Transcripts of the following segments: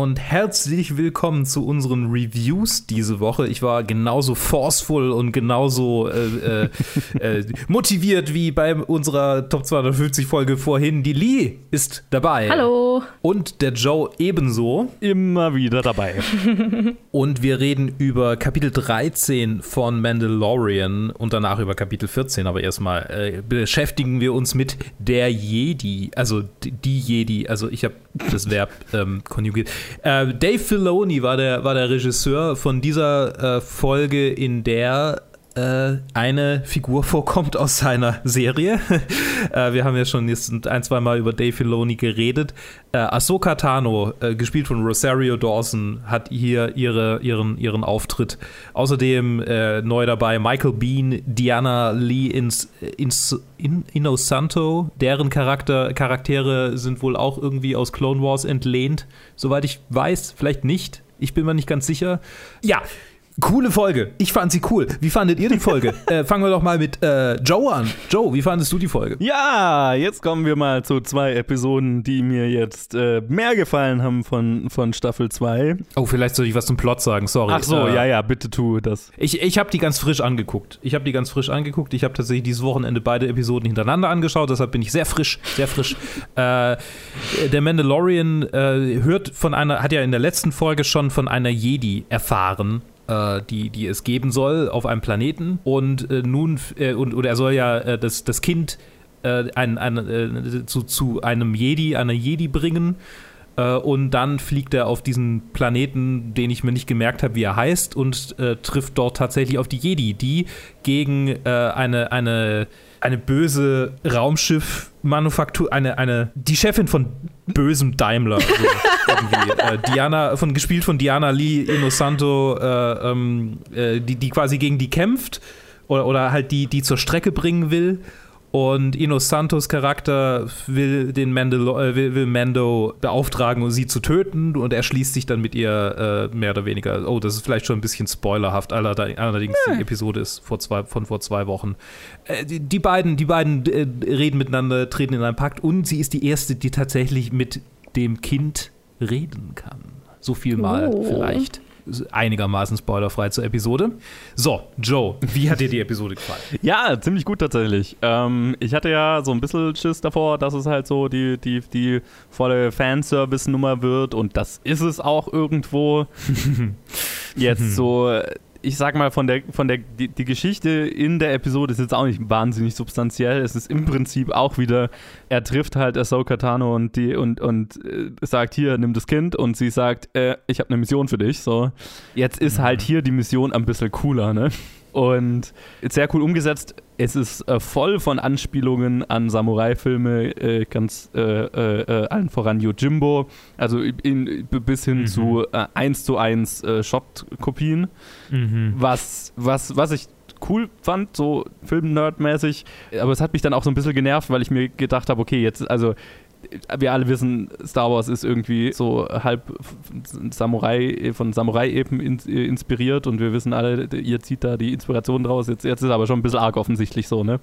Und herzlich willkommen zu unseren Reviews diese Woche. Ich war genauso forceful und genauso äh, äh, äh, motiviert wie bei unserer Top 250 Folge vorhin. Die Lee ist dabei. Hallo. Und der Joe ebenso. Immer wieder dabei. und wir reden über Kapitel 13 von Mandalorian und danach über Kapitel 14. Aber erstmal äh, beschäftigen wir uns mit der Jedi, also die Jedi. Also ich habe das Verb ähm, konjugiert. Äh, Dave Filoni war der, war der Regisseur von dieser äh, Folge, in der äh, eine Figur vorkommt aus seiner Serie. äh, wir haben ja schon jetzt ein, zwei Mal über Dave Filoni geredet. Äh, Ahsoka Tano, äh, gespielt von Rosario Dawson, hat hier ihre, ihren, ihren Auftritt. Außerdem äh, neu dabei Michael Bean, Diana Lee ins, ins, in, Inosanto. Deren Charakter, Charaktere sind wohl auch irgendwie aus Clone Wars entlehnt. Soweit ich weiß, vielleicht nicht. Ich bin mir nicht ganz sicher. Ja, Coole Folge. Ich fand sie cool. Wie fandet ihr die Folge? äh, fangen wir doch mal mit äh, Joe an. Joe, wie fandest du die Folge? Ja, jetzt kommen wir mal zu zwei Episoden, die mir jetzt äh, mehr gefallen haben von, von Staffel 2. Oh, vielleicht soll ich was zum Plot sagen, sorry. Ach so, äh, ja, ja, bitte tu das. Ich, ich habe die ganz frisch angeguckt. Ich habe die ganz frisch angeguckt. Ich habe tatsächlich dieses Wochenende beide Episoden hintereinander angeschaut, deshalb bin ich sehr frisch, sehr frisch. Äh, der Mandalorian äh, hört von einer, hat ja in der letzten Folge schon von einer Jedi erfahren äh, die, die es geben soll auf einem Planeten. Und äh, nun, äh, und, und er soll ja äh, das, das Kind äh, ein, ein, äh, zu, zu einem Jedi, einer Jedi bringen. Und dann fliegt er auf diesen Planeten, den ich mir nicht gemerkt habe, wie er heißt, und trifft dort tatsächlich auf die Jedi, die gegen eine, eine eine böse Raumschiff-Manufaktur, eine, eine, die Chefin von bösem Daimler. So äh, Diana, von, gespielt von Diana Lee Inosanto, äh, ähm, äh, die, die quasi gegen die kämpft oder, oder halt die, die zur Strecke bringen will. Und Ino Santos Charakter will den Mandalo äh, will, will, Mando beauftragen, um sie zu töten. Und er schließt sich dann mit ihr äh, mehr oder weniger. Oh, das ist vielleicht schon ein bisschen spoilerhaft. Allerdings ja. die Episode ist vor zwei, von vor zwei Wochen. Äh, die, die, beiden, die beiden äh, reden miteinander, treten in einen Pakt. Und sie ist die erste, die tatsächlich mit dem Kind reden kann. So viel mal oh. vielleicht einigermaßen spoilerfrei zur Episode. So, Joe, wie hat dir die Episode gefallen? Ja, ziemlich gut tatsächlich. Ähm, ich hatte ja so ein bisschen Schiss davor, dass es halt so die, die, die volle Fanservice-Nummer wird und das ist es auch irgendwo. Jetzt so ich sag mal, von der, von der, die, die, Geschichte in der Episode ist jetzt auch nicht wahnsinnig substanziell. Es ist im Prinzip auch wieder, er trifft halt Ahsoka Tano und die und, und äh, sagt, hier, nimm das Kind und sie sagt, äh, ich habe eine Mission für dich. So, jetzt ist halt hier die Mission ein bisschen cooler, ne? Und sehr cool umgesetzt. Es ist äh, voll von Anspielungen an Samurai-Filme, äh, ganz äh, äh, äh allen voran Yojimbo, also in, bis hin mhm. zu äh, 1 zu 1 äh, Shot-Kopien. Mhm. Was, was, was ich cool fand, so Film-Nerd-mäßig. Aber es hat mich dann auch so ein bisschen genervt, weil ich mir gedacht habe, okay, jetzt, also wir alle wissen, Star Wars ist irgendwie so halb Samurai, von Samurai-Epen inspiriert und wir wissen alle, ihr zieht da die Inspiration draus. Jetzt, jetzt ist aber schon ein bisschen arg offensichtlich so, ne?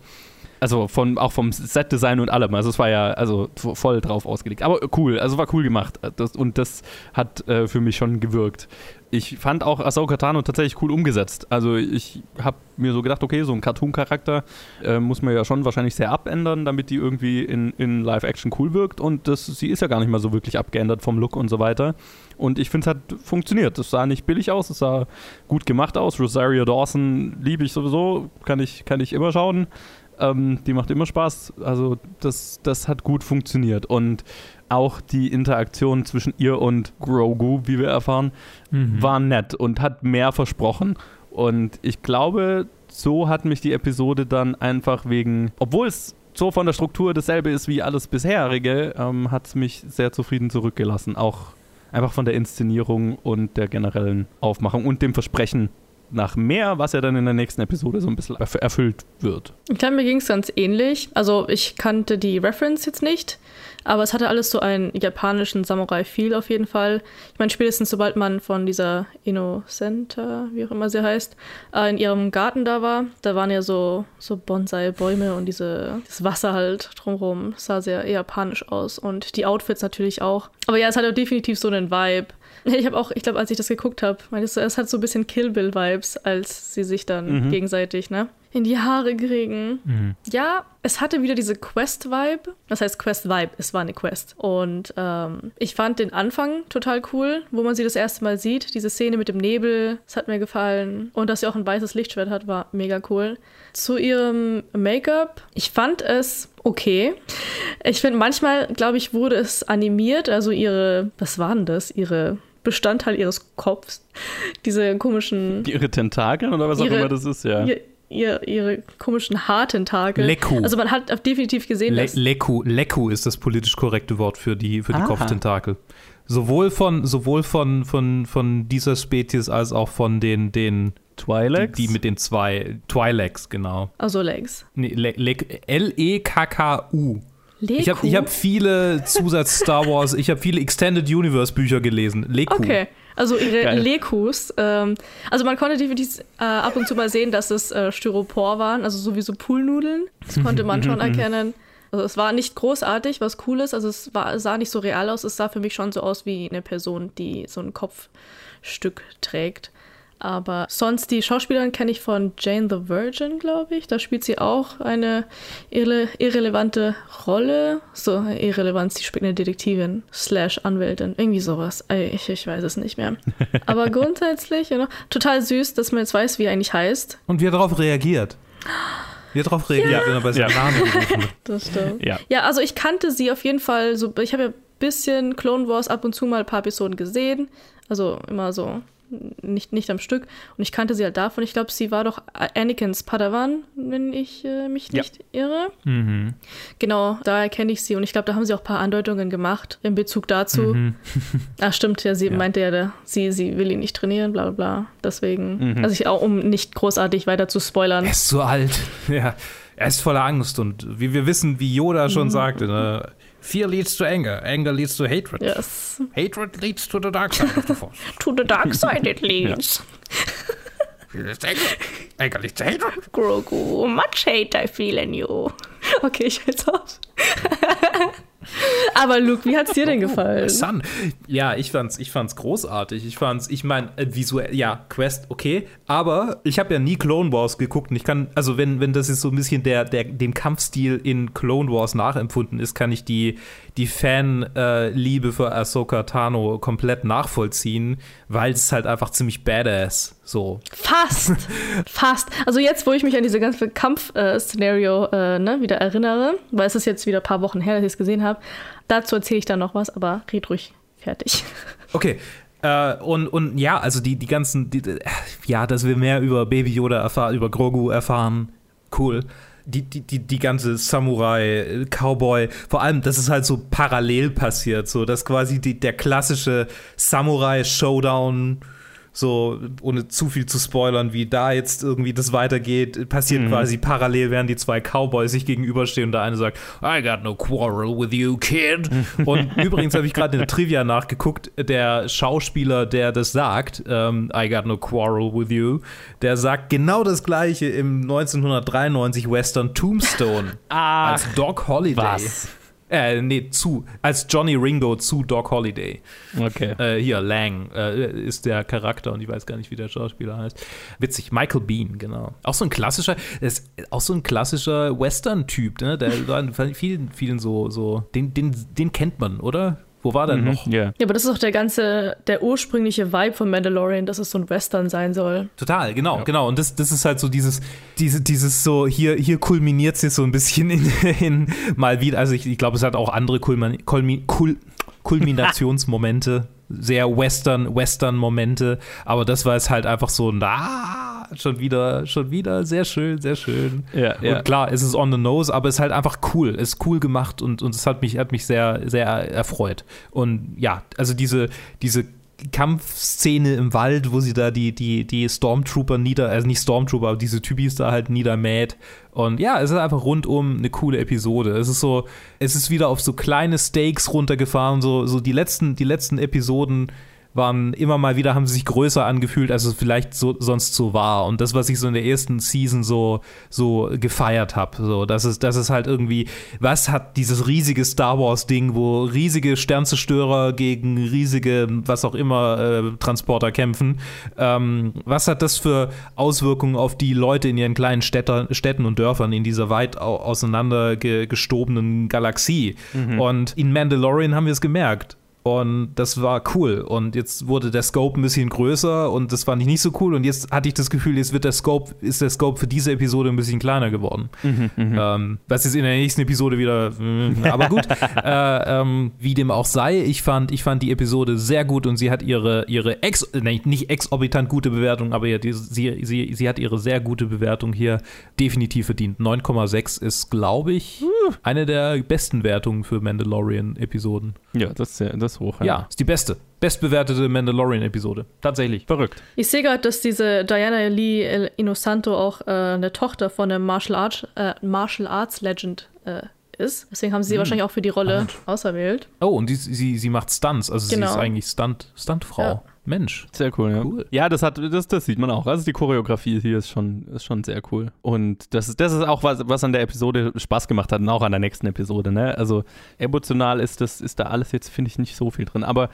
Also von, auch vom Set-Design und allem. Also es war ja also voll drauf ausgelegt. Aber cool, also war cool gemacht. Das, und das hat äh, für mich schon gewirkt. Ich fand auch Ahsoka Tano tatsächlich cool umgesetzt. Also ich habe mir so gedacht, okay, so ein Cartoon-Charakter äh, muss man ja schon wahrscheinlich sehr abändern, damit die irgendwie in, in Live-Action cool wirkt. Und das, sie ist ja gar nicht mal so wirklich abgeändert vom Look und so weiter. Und ich finde, es hat funktioniert. Es sah nicht billig aus, es sah gut gemacht aus. Rosario Dawson liebe ich sowieso, kann ich, kann ich immer schauen. Ähm, die macht immer Spaß. Also das, das hat gut funktioniert. Und auch die Interaktion zwischen ihr und Grogu, wie wir erfahren, mhm. war nett und hat mehr versprochen. Und ich glaube, so hat mich die Episode dann einfach wegen, obwohl es so von der Struktur dasselbe ist wie alles bisherige, ähm, hat es mich sehr zufrieden zurückgelassen. Auch einfach von der Inszenierung und der generellen Aufmachung und dem Versprechen, nach mehr, was ja dann in der nächsten Episode so ein bisschen erfüllt wird. Ich glaube, mir ging es ganz ähnlich. Also ich kannte die Reference jetzt nicht, aber es hatte alles so einen japanischen Samurai-Feel auf jeden Fall. Ich meine, spätestens sobald man von dieser Innocenta, wie auch immer sie heißt, äh, in ihrem Garten da war, da waren ja so, so Bonsai-Bäume und diese, das Wasser halt drumherum. sah sehr japanisch aus und die Outfits natürlich auch. Aber ja, es hat definitiv so einen Vibe. Ich habe auch, ich glaube, als ich das geguckt habe, meintest du, es hat so ein bisschen Kill Bill-Vibes, als sie sich dann mhm. gegenseitig, ne? in die Haare kriegen. Mhm. Ja, es hatte wieder diese Quest-Vibe. Das heißt Quest-Vibe, es war eine Quest. Und ähm, ich fand den Anfang total cool, wo man sie das erste Mal sieht. Diese Szene mit dem Nebel, das hat mir gefallen. Und dass sie auch ein weißes Lichtschwert hat, war mega cool. Zu ihrem Make-up, ich fand es okay. Ich finde, manchmal, glaube ich, wurde es animiert. Also ihre, was war denn das? Ihre Bestandteil ihres Kopfs. Diese komischen. Ihre Tentakel oder was ihre, auch immer das ist, ja. Ihr, ihr, ihre komischen harten Tage. Leku. Also man hat definitiv gesehen, Le dass Leku, Leku ist das politisch korrekte Wort für die, für die Kopftentakel. Sowohl von, sowohl von, von, von dieser Spezies als auch von den, den Twi'leks? Die, die, mit den zwei Twi'leks, genau. Also Legs. Nee, L-E-K-K-U. Ich habe ich hab viele Zusatz-Star Wars, ich habe viele Extended Universe Bücher gelesen. Leku. Okay. Also ihre Geil. Lekus. Ähm, also man konnte definitiv äh, ab und zu mal sehen, dass es äh, Styropor waren, also sowieso Poolnudeln. Das konnte man schon erkennen. Also es war nicht großartig, was cool ist. Also es war, sah nicht so real aus. Es sah für mich schon so aus wie eine Person, die so ein Kopfstück trägt. Aber sonst die Schauspielerin kenne ich von Jane the Virgin, glaube ich. Da spielt sie auch eine irre irrelevante Rolle. So, Irrelevanz, sie spielt eine Detektivin slash Anwältin. Irgendwie sowas. Ich, ich weiß es nicht mehr. Aber grundsätzlich, you know, total süß, dass man jetzt weiß, wie er eigentlich heißt. Und wie er darauf reagiert. Wie er darauf reagiert, ja. wenn er bei seinem ja. Namen gerufen wird. Das stimmt. Ja. ja, also ich kannte sie auf jeden Fall so, ich habe ja ein bisschen Clone Wars ab und zu mal ein paar Episoden gesehen. Also immer so nicht, nicht am Stück. Und ich kannte sie halt davon. Ich glaube, sie war doch Anakins Padawan, wenn ich äh, mich nicht ja. irre. Mhm. Genau, daher kenne ich sie. Und ich glaube, da haben sie auch ein paar Andeutungen gemacht in Bezug dazu. Mhm. Ach, stimmt, ja, sie ja. meinte ja, sie, sie will ihn nicht trainieren, bla bla bla. Deswegen, mhm. also ich auch, um nicht großartig weiter zu spoilern. Er ist zu alt. Ja. Er ist voller Angst und wie wir wissen, wie Yoda schon mhm. sagte, ne, Fear leads to anger. Anger leads to hatred. Yes. Hatred leads to the dark side of the force. to the dark side it leads. Fear leads to anger. Anger leads to hatred. Grogu, much hate I feel in you. Okay, ich höre auf. Aber Luke, wie hat's dir denn gefallen? Sun. Ja, ich fand's, ich fand's großartig. Ich fand's, ich meine, äh, visuell, ja, Quest, okay. Aber ich habe ja nie Clone Wars geguckt und ich kann, also wenn, wenn das jetzt so ein bisschen der, der, dem Kampfstil in Clone Wars nachempfunden ist, kann ich die, die Fanliebe äh, für Ahsoka Tano komplett nachvollziehen, weil es halt einfach ziemlich badass so. Fast, fast. Also jetzt, wo ich mich an diese ganze Kampf-Szenario äh, ne, wieder erinnere, weil es ist jetzt wieder ein paar Wochen her, dass ich es gesehen habe, dazu erzähle ich dann noch was, aber red ruhig fertig. Okay, äh, und, und ja, also die, die ganzen, die, ja, dass wir mehr über Baby Yoda erfahren, über Grogu erfahren, cool die, die, die, die ganze Samurai, Cowboy, vor allem, dass es halt so parallel passiert, so dass quasi die, der klassische Samurai-Showdown so ohne zu viel zu spoilern, wie da jetzt irgendwie das weitergeht, passiert mhm. quasi parallel, während die zwei Cowboys sich gegenüberstehen und der eine sagt, I got no quarrel with you, kid. und übrigens habe ich gerade in der Trivia nachgeguckt, der Schauspieler, der das sagt, ähm, I got no quarrel with you, der sagt genau das gleiche im 1993 Western Tombstone ah, als Doc Holiday. Was? Äh, nee, zu. Als Johnny Ringo zu Doc Holiday. Okay. Äh, hier, Lang äh, ist der Charakter und ich weiß gar nicht, wie der Schauspieler heißt. Witzig, Michael Bean, genau. Auch so ein klassischer, ist auch so ein klassischer Western-Typ, ne? Der war vielen, vielen so, so, den, den, den kennt man, oder? Wo war der mhm, noch? Yeah. Ja, aber das ist auch der ganze, der ursprüngliche Vibe von Mandalorian, dass es so ein Western sein soll. Total, genau, ja. genau. Und das, das ist halt so dieses, diese, dieses so, hier, hier kulminiert sich so ein bisschen in, in mal wieder. Also ich, ich glaube, es hat auch andere Kulmin, Kulmin, Kul, Kulminationsmomente, sehr Western, Western-Momente, aber das war es halt einfach so, na, schon wieder, schon wieder sehr schön, sehr schön. Ja, ja. Und klar, es ist on the nose, aber es ist halt einfach cool. Es ist cool gemacht und, und es hat mich, hat mich sehr, sehr erfreut. Und ja, also diese, diese Kampfszene im Wald, wo sie da die, die, die Stormtrooper nieder, also nicht Stormtrooper, aber diese Typis da halt niedermäht. Und ja, es ist einfach rundum eine coole Episode. Es ist so, es ist wieder auf so kleine Stakes runtergefahren, so, so die letzten, die letzten Episoden waren immer mal wieder, haben sie sich größer angefühlt, als es vielleicht so, sonst so war. Und das, was ich so in der ersten Season so, so gefeiert habe, so, das ist, das ist halt irgendwie, was hat dieses riesige Star Wars-Ding, wo riesige Sternzerstörer gegen riesige, was auch immer, äh, Transporter kämpfen, ähm, was hat das für Auswirkungen auf die Leute in ihren kleinen Städter, Städten und Dörfern in dieser weit auseinander gestobenen Galaxie? Mhm. Und in Mandalorian haben wir es gemerkt und das war cool. Und jetzt wurde der Scope ein bisschen größer und das fand ich nicht so cool. Und jetzt hatte ich das Gefühl, jetzt wird der Scope, ist der Scope für diese Episode ein bisschen kleiner geworden. Mhm, mhm. ähm, was jetzt in der nächsten Episode wieder. Äh, aber gut, äh, ähm, wie dem auch sei, ich fand, ich fand die Episode sehr gut und sie hat ihre, ihre ex, nein, nicht exorbitant gute Bewertung, aber ja, die, sie, sie, sie hat ihre sehr gute Bewertung hier definitiv verdient. 9,6 ist, glaube ich, eine der besten Wertungen für Mandalorian-Episoden. Ja, das ist, das ist hoch. Ja. ja, ist die beste. Bestbewertete Mandalorian-Episode. Tatsächlich. Verrückt. Ich sehe gerade, dass diese Diana Lee Inosanto auch äh, eine Tochter von einem Martial Arts, äh, Martial Arts Legend äh, ist. Deswegen haben sie sie hm. wahrscheinlich auch für die Rolle ah. auserwählt. Oh, und die, sie, sie macht Stunts. Also genau. sie ist eigentlich Stunt, Stuntfrau. Ja. Mensch. Sehr cool, ja. Cool. Ja, das hat, das, das sieht man auch. Also die Choreografie hier ist schon, ist schon sehr cool. Und das ist, das ist auch was, was an der Episode Spaß gemacht hat und auch an der nächsten Episode, ne? Also emotional ist das, ist da alles jetzt, finde ich, nicht so viel drin. Aber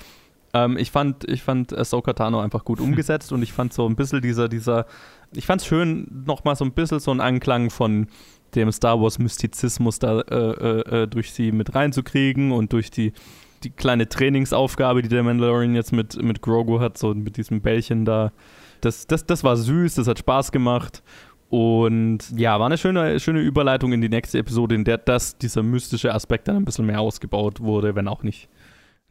ähm, ich fand, ich fand Ahsoka Tano einfach gut umgesetzt und ich fand so ein bisschen dieser, dieser, ich fand es schön, nochmal so ein bisschen so einen Anklang von dem Star Wars Mystizismus da äh, äh, äh durch sie mit reinzukriegen und durch die die kleine Trainingsaufgabe, die der Mandalorian jetzt mit, mit Grogu hat, so mit diesem Bällchen da. Das, das, das war süß, das hat Spaß gemacht. Und ja, war eine schöne, schöne Überleitung in die nächste Episode, in der das, dieser mystische Aspekt dann ein bisschen mehr ausgebaut wurde, wenn auch nicht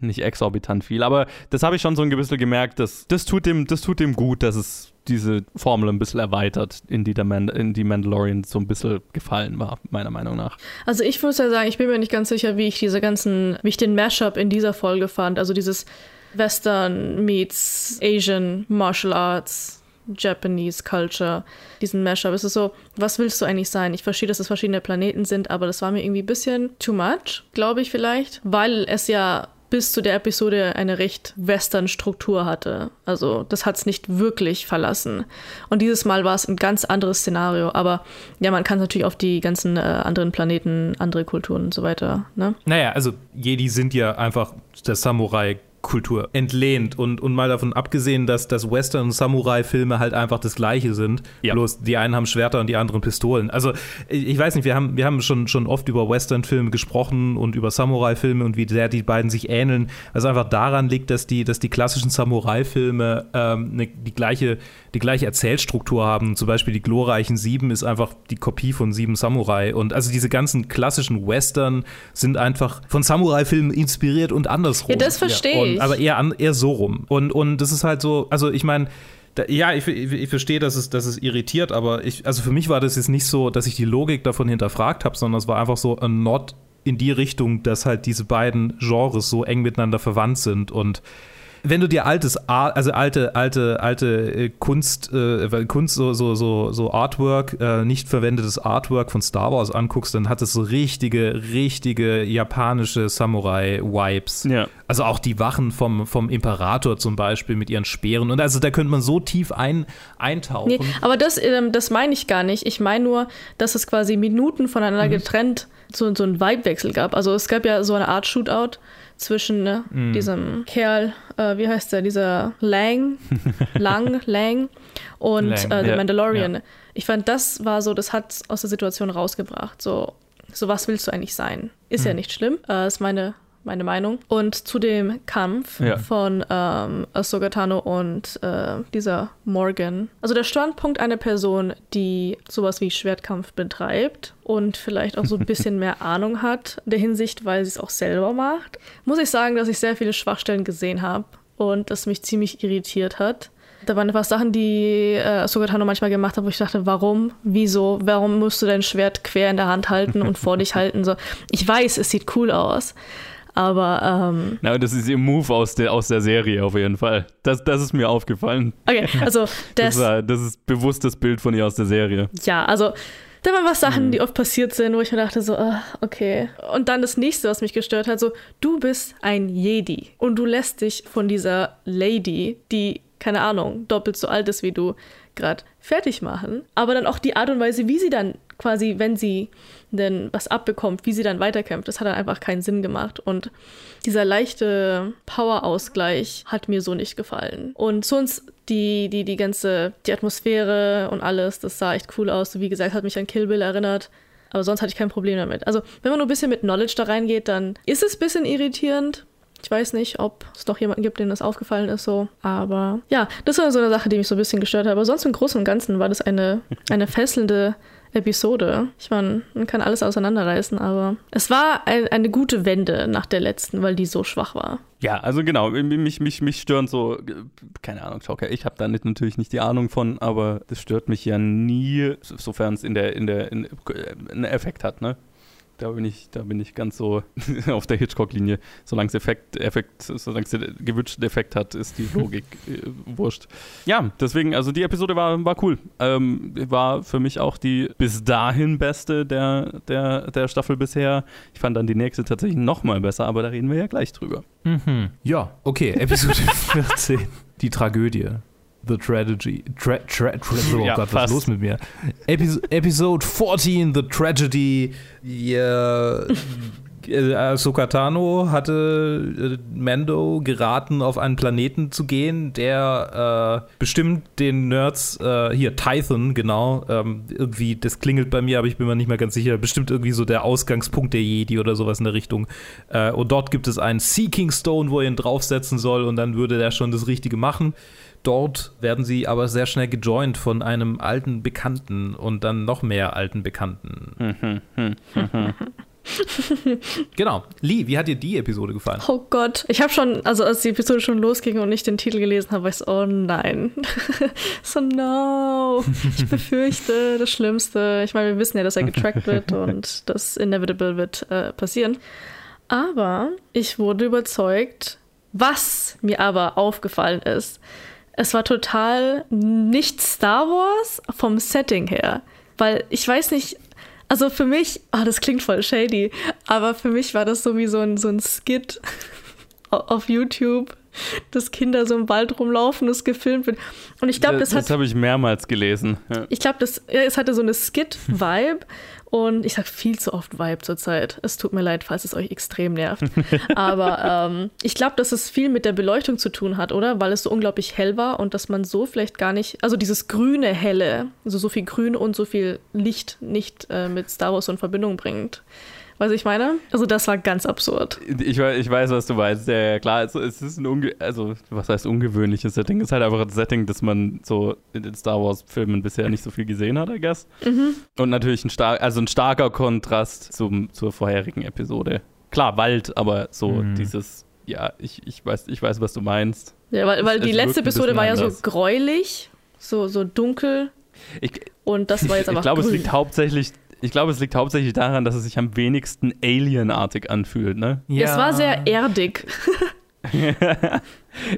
nicht exorbitant viel. Aber das habe ich schon so ein bisschen gemerkt, dass das tut dem, das tut dem gut, dass es diese Formel ein bisschen erweitert, in die, in die Mandalorian so ein bisschen gefallen war, meiner Meinung nach. Also ich muss ja sagen, ich bin mir nicht ganz sicher, wie ich diese ganzen, wie ich den Mashup in dieser Folge fand. Also dieses Western meets Asian Martial Arts. Japanese Culture, diesen Mashup. Es ist so, was willst du eigentlich sein? Ich verstehe, dass es verschiedene Planeten sind, aber das war mir irgendwie ein bisschen too much, glaube ich vielleicht, weil es ja bis zu der Episode eine recht Western-Struktur hatte. Also das hat es nicht wirklich verlassen. Und dieses Mal war es ein ganz anderes Szenario. Aber ja, man kann natürlich auf die ganzen äh, anderen Planeten, andere Kulturen und so weiter. Ne? Naja, also Jedi sind ja einfach der Samurai Kultur entlehnt und, und mal davon abgesehen, dass, dass Western- und Samurai-Filme halt einfach das Gleiche sind. Ja. Bloß die einen haben Schwerter und die anderen Pistolen. Also ich weiß nicht, wir haben, wir haben schon, schon oft über Western-Filme gesprochen und über Samurai-Filme und wie sehr die beiden sich ähneln, was einfach daran liegt, dass die, dass die klassischen Samurai-Filme ähm, ne, die, gleiche, die gleiche Erzählstruktur haben. Zum Beispiel die glorreichen Sieben ist einfach die Kopie von Sieben Samurai. Und also diese ganzen klassischen Western sind einfach von Samurai-Filmen inspiriert und andersrum. Ja, das verstehe ich. Aber eher, an, eher so rum. Und, und das ist halt so, also ich meine, ja, ich, ich, ich, verstehe, dass es, dass es irritiert, aber ich, also für mich war das jetzt nicht so, dass ich die Logik davon hinterfragt habe, sondern es war einfach so ein Nod in die Richtung, dass halt diese beiden Genres so eng miteinander verwandt sind und wenn du dir altes also alte, alte, alte äh, Kunst, äh, Kunst, so, so, so, so Artwork, äh, nicht verwendetes Artwork von Star Wars anguckst, dann hat es so richtige, richtige japanische Samurai-Vibes. Ja. Also auch die Wachen vom, vom Imperator zum Beispiel mit ihren Speeren. Und also da könnte man so tief ein, eintauchen. Nee, aber das, ähm, das meine ich gar nicht. Ich meine nur, dass es quasi Minuten voneinander mhm. getrennt so, so einen Vibe-Wechsel gab. Also es gab ja so eine Art Shootout zwischen ne, mm. diesem Kerl, äh, wie heißt der, dieser Lang, Lang, Lang und Lang, äh, The ja, Mandalorian. Ja. Ich fand, das war so, das hat aus der Situation rausgebracht. So, so was willst du eigentlich sein? Ist mm. ja nicht schlimm. Äh, ist meine meine Meinung. Und zu dem Kampf ja. von ähm, Ahsoka Tano und äh, dieser Morgan. Also der Standpunkt einer Person, die sowas wie Schwertkampf betreibt und vielleicht auch so ein bisschen mehr Ahnung hat in der Hinsicht, weil sie es auch selber macht, muss ich sagen, dass ich sehr viele Schwachstellen gesehen habe und das mich ziemlich irritiert hat. Da waren einfach Sachen, die äh, Tano manchmal gemacht hat, wo ich dachte, warum, wieso, warum musst du dein Schwert quer in der Hand halten und vor dich halten? So, ich weiß, es sieht cool aus, Aber, ähm, Na, das ist ihr Move aus der, aus der Serie auf jeden Fall. Das, das ist mir aufgefallen. okay, also Das, das, war, das ist bewusstes Bild von ihr aus der Serie. ja, also da waren was Sachen, Mhm. die oft passiert sind, wo ich mir dachte so, ah, okay. Und dann das nächste, was mich gestört hat, so, du bist ein Jedi und du lässt dich von dieser Lady, die, keine Ahnung, doppelt so alt ist wie du, gerade fertig machen. Aber dann auch die Art und Weise, wie sie dann quasi, wenn sie denn was abbekommt, wie sie dann weiterkämpft, das hat dann einfach keinen Sinn gemacht. Und dieser leichte Power-Ausgleich hat mir so nicht gefallen. Und sonst die, die, die ganze, die Atmosphäre und alles, das sah echt cool aus. Wie gesagt, hat mich an Kill Bill erinnert. Aber sonst hatte ich kein Problem damit. Also, wenn man nur ein bisschen mit Knowledge da reingeht, dann ist es ein bisschen irritierend. Ich weiß nicht, ob es noch jemanden gibt, dem das aufgefallen ist so. Aber ja, das war so eine Sache, die mich so ein bisschen gestört hat. Aber sonst im Großen und Ganzen war das eine, eine fesselnde Episode. Ich meine, man kann alles auseinanderreißen, aber es war ein, eine gute Wende nach der letzten, weil die so schwach war. Ja, also genau, mich, mich, mich stören so, äh, keine Ahnung, Joker, ich habe da nicht, natürlich nicht die Ahnung von, aber das stört mich ja nie, sofern es in der, in der, in, äh, einen Effekt hat, ne? Da bin ich, da bin ich ganz so auf der Hitchcock-Linie. Solange es Effekt, Effekt, solange es den gewünschten Effekt hat, ist die Logik äh, wurscht. Ja, deswegen, also die Episode war, war cool. Ähm, war für mich auch die bis dahin beste der, der, der Staffel bisher. Ich fand dann die nächste tatsächlich noch mal besser, aber da reden wir ja gleich drüber. Mhm. Ja, okay, Episode 14. Die Tragödie. The Tragedy. Tra tra tra oh Ja, Gott, was fast. ist los mit mir? Epis Episode 14, The Tragedy. Ja, äh, Ahsoka Tano hatte äh, Mando geraten, auf einen Planeten zu gehen, der äh, bestimmt den Nerds, äh, hier, Tython, genau, ähm, irgendwie, das klingelt bei mir, aber ich bin mir nicht mehr ganz sicher, bestimmt irgendwie so der Ausgangspunkt der Jedi oder sowas in der Richtung. Äh, und dort gibt es einen Seeking Stone, wo er ihn draufsetzen soll und dann würde der schon das Richtige machen. Dort werden sie aber sehr schnell gejoint von einem alten Bekannten und dann noch mehr alten Bekannten. genau. Lee, wie hat dir die Episode gefallen? Oh Gott, ich habe schon, also als die Episode schon losging und ich den Titel gelesen habe, war ich so, oh nein. so, no. Ich befürchte das Schlimmste. Ich meine, wir wissen ja, dass er getrackt wird und das Inevitable wird äh, passieren. Aber ich wurde überzeugt, was mir aber aufgefallen ist. Es war total nicht Star Wars vom Setting her. Weil ich weiß nicht, also für mich, ah, das klingt voll shady, aber für mich war das so wie so ein, so ein Skit au- auf YouTube, dass Kinder so im Wald rumlaufen, das gefilmt wird. Und ich glaube, das, das hat habe ich mehrmals gelesen. Ja. ich glaube, das, ja, es hatte so eine Skit-Vibe und ich sag viel zu oft Vibe zurzeit. Es tut mir leid, falls es euch extrem nervt. Aber ähm, ich glaube, dass es viel mit der Beleuchtung zu tun hat, oder? Weil es so unglaublich hell war und dass man so vielleicht gar nicht, also dieses grüne Helle, also so viel Grün und so viel Licht nicht äh, mit Star Wars in Verbindung bringt. Weißt du, ich meine? Also das war ganz absurd. Ich, ich weiß, was du meinst. Ja, ja, klar, es, es ist ein unge also was heißt ungewöhnliches Setting? Es ist halt einfach ein Setting, das man so in den Star Wars Filmen bisher nicht so viel gesehen hat, I guess. Und natürlich ein star also ein starker Kontrast zum, zur vorherigen Episode. Klar, Wald, aber so Mhm. dieses ja, ich, ich weiß ich weiß, was du meinst. Ja, weil, weil Es- die es letzte Episode war ja so gräulich, so, so dunkel Ich, und das war jetzt ich einfach glaube, es liegt hauptsächlich ich glaube, es liegt hauptsächlich daran, dass es sich am wenigsten alienartig anfühlt, ne? Es war sehr erdig.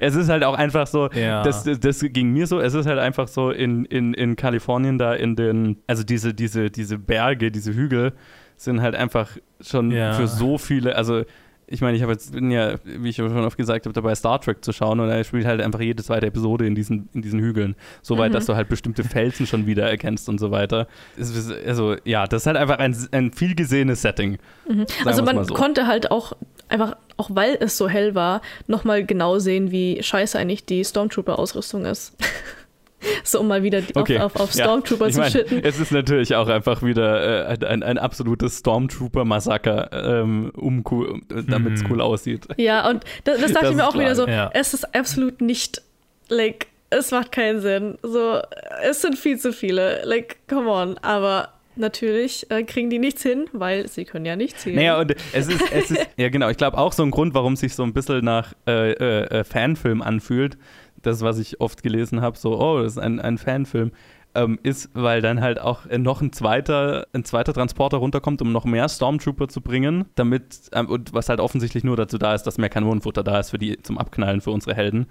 es ist halt auch einfach so, Ja. das, das ging mir so, es ist halt einfach so in, in, in Kalifornien da in den, also diese, diese, diese Berge, diese Hügel sind halt einfach schon Ja. für so viele, also ich meine, ich habe jetzt, bin ja, wie ich schon oft gesagt habe, dabei Star Trek zu schauen und er spielt halt einfach jede zweite Episode in diesen, in diesen Hügeln. So weit, Mhm. dass du halt bestimmte Felsen schon wieder erkennst und so weiter. Ist, also ja, das ist halt einfach ein, ein viel gesehenes Setting. Sagen Also man so. konnte halt auch einfach, auch weil es so hell war, nochmal genau sehen, wie scheiße eigentlich die Stormtrooper-Ausrüstung ist. so, um mal wieder Okay, auf, auf, auf ja. Stormtrooper Ich zu mein, schitten. es ist natürlich auch einfach wieder äh, ein, ein absolutes Stormtrooper-Massaker, ähm, um cool, damit es Mhm. cool aussieht. Ja, und das, das dachte Das ich mir auch wieder so, klar, ja. es ist absolut nicht, like, es macht keinen Sinn. So, es sind viel zu viele. Like, come on. Aber natürlich äh, kriegen die nichts hin, weil sie können ja nicht zählen. Naja, und es ist, es ist ja genau, ich glaube auch so ein Grund, warum es sich so ein bisschen nach äh, äh, äh, Fanfilm anfühlt, das, was ich oft gelesen habe, so, oh, das ist ein, ein Fanfilm. ähm, ist, weil dann halt auch noch ein zweiter, ein zweiter Transporter runterkommt, um noch mehr Stormtrooper zu bringen, damit, ähm, und was halt offensichtlich nur dazu da ist, dass mehr Kanonenfutter da ist für die zum Abknallen für unsere Helden.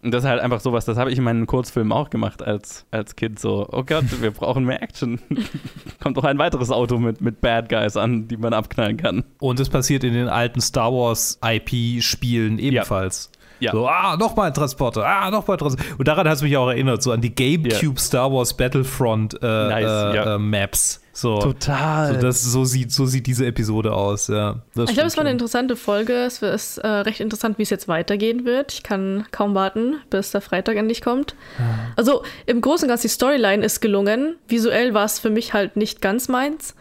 Und das ist halt einfach sowas, das habe ich in meinen Kurzfilmen auch gemacht als, als Kind. So, oh Gott, wir brauchen mehr Action. Kommt doch ein weiteres Auto mit, mit Bad Guys an, die man abknallen kann. Und es passiert in den alten Star Wars IP-Spielen ebenfalls. Ja. So, ah, nochmal ein Transporter, ah, nochmal ein Transporter. Und daran hat es mich auch erinnert, so an die GameCube ja. Star Wars Battlefront äh, nice, äh, ja. äh, Maps. So, Total. So, das, so, sieht, so sieht diese Episode aus, ja. ich glaube, es war eine interessante Folge. Es ist äh, recht interessant, wie es jetzt weitergehen wird. Ich kann kaum warten, bis der Freitag endlich kommt. Ja. Also im Großen und Ganzen, die Storyline ist gelungen. Visuell war es für mich halt nicht ganz meins.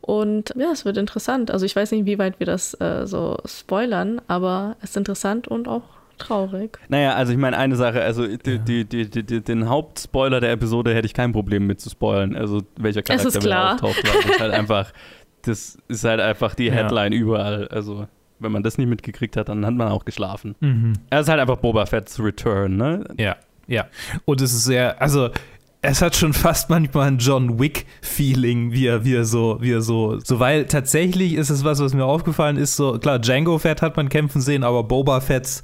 Und ja, es wird interessant. Also ich weiß nicht, wie weit wir das äh, so spoilern, aber es ist interessant und auch Traurig. Naja, also ich meine eine Sache, also die, ja. die, die, die, den Hauptspoiler der Episode hätte ich kein Problem mit zu spoilern. Also welcher Charakter wieder auftaucht. Das ist halt einfach, das ist halt einfach die Headline ja. überall. Also wenn man das nicht mitgekriegt hat, dann hat man auch geschlafen. Mhm. Er ist halt einfach Boba Fett's Return, ne? Ja, ja. Und es ist sehr, also es hat schon fast manchmal ein John Wick-Feeling, wie er, wie er so, wie er so, so, weil tatsächlich ist es was, was mir aufgefallen ist, so, klar, Django Fett hat man kämpfen sehen, aber Boba Fett's